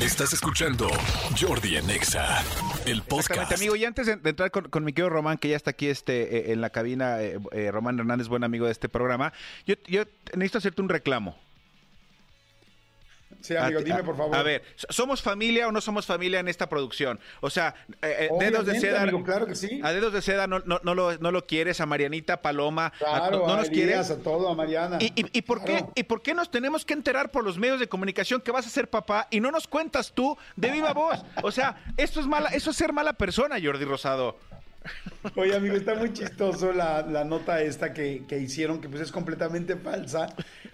Estás escuchando Jordi en Exa, el podcast. Amigo. Y antes de, de entrar con, con mi querido Román, que ya está aquí este, eh, en la cabina, eh, eh, Román Hernández, buen amigo de este programa, yo, yo necesito hacerte un reclamo. Sí, amigo, A dime a- por favor. A ver, ¿somos familia o no somos familia en esta producción? O sea, eh, eh, dedos de seda. amigo, claro que sí. A dedos de seda no, no, no lo, no lo quieres, a Marianita, Paloma, a- Claro, no, no a nos Elías, quieres. a todo, a Mariana. ¿Y, y, y por qué. ¿Y por qué nos tenemos que enterar por los medios de comunicación que vas a ser papá y no nos cuentas tú de viva voz? O sea, esto es mala, eso es ser mala persona, Jordi Rosado. Oye, amigo, está muy chistoso la, la nota esta que, que hicieron, que pues es completamente falsa.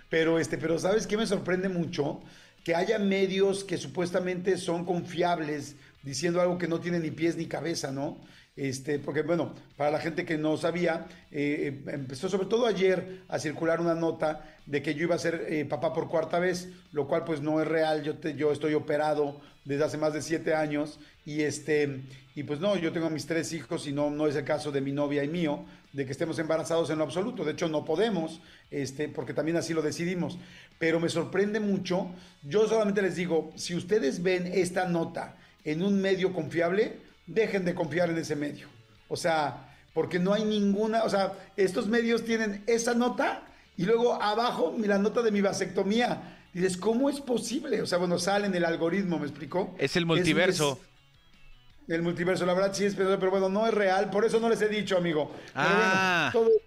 Pero, este, pero ¿sabes qué me sorprende mucho? Que haya medios que supuestamente son confiables diciendo algo que no tiene ni pies ni cabeza, ¿no? Este, porque, bueno, para la gente que no sabía, eh, eh, empezó sobre todo ayer a circular una nota de que yo iba a ser eh, papá por cuarta vez, lo cual pues no es real. Yo, te- yo estoy operado desde hace más de siete años y este y pues no, yo tengo mis tres hijos y no, no es el caso de mi novia y mío de que estemos embarazados en lo absoluto. De hecho, no podemos, este, porque también así lo decidimos. Pero me sorprende mucho. Yo solamente les digo, si ustedes ven esta nota en un medio confiable, dejen de confiar en ese medio. O sea, porque no hay ninguna, o sea, estos medios tienen esa nota y luego abajo la nota de mi vasectomía. Dices, ¿cómo es posible? O sea, bueno, sale en el algoritmo, ¿me explicó? Es el multiverso. es- el multiverso, la verdad sí es, pero, pero bueno, no es real, por eso no les he dicho, amigo. Pero Ah. bueno, todo-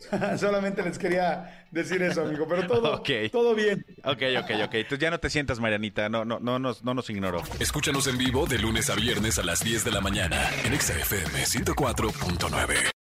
solamente les quería decir eso, amigo, pero todo, todo bien. Ok, ok, ok. Entonces ya no te sientas, Marianita. No, no, no, nos, no nos ignoró. Escúchanos en vivo de lunes a viernes a las 10 de la mañana en Exa FM 104.9.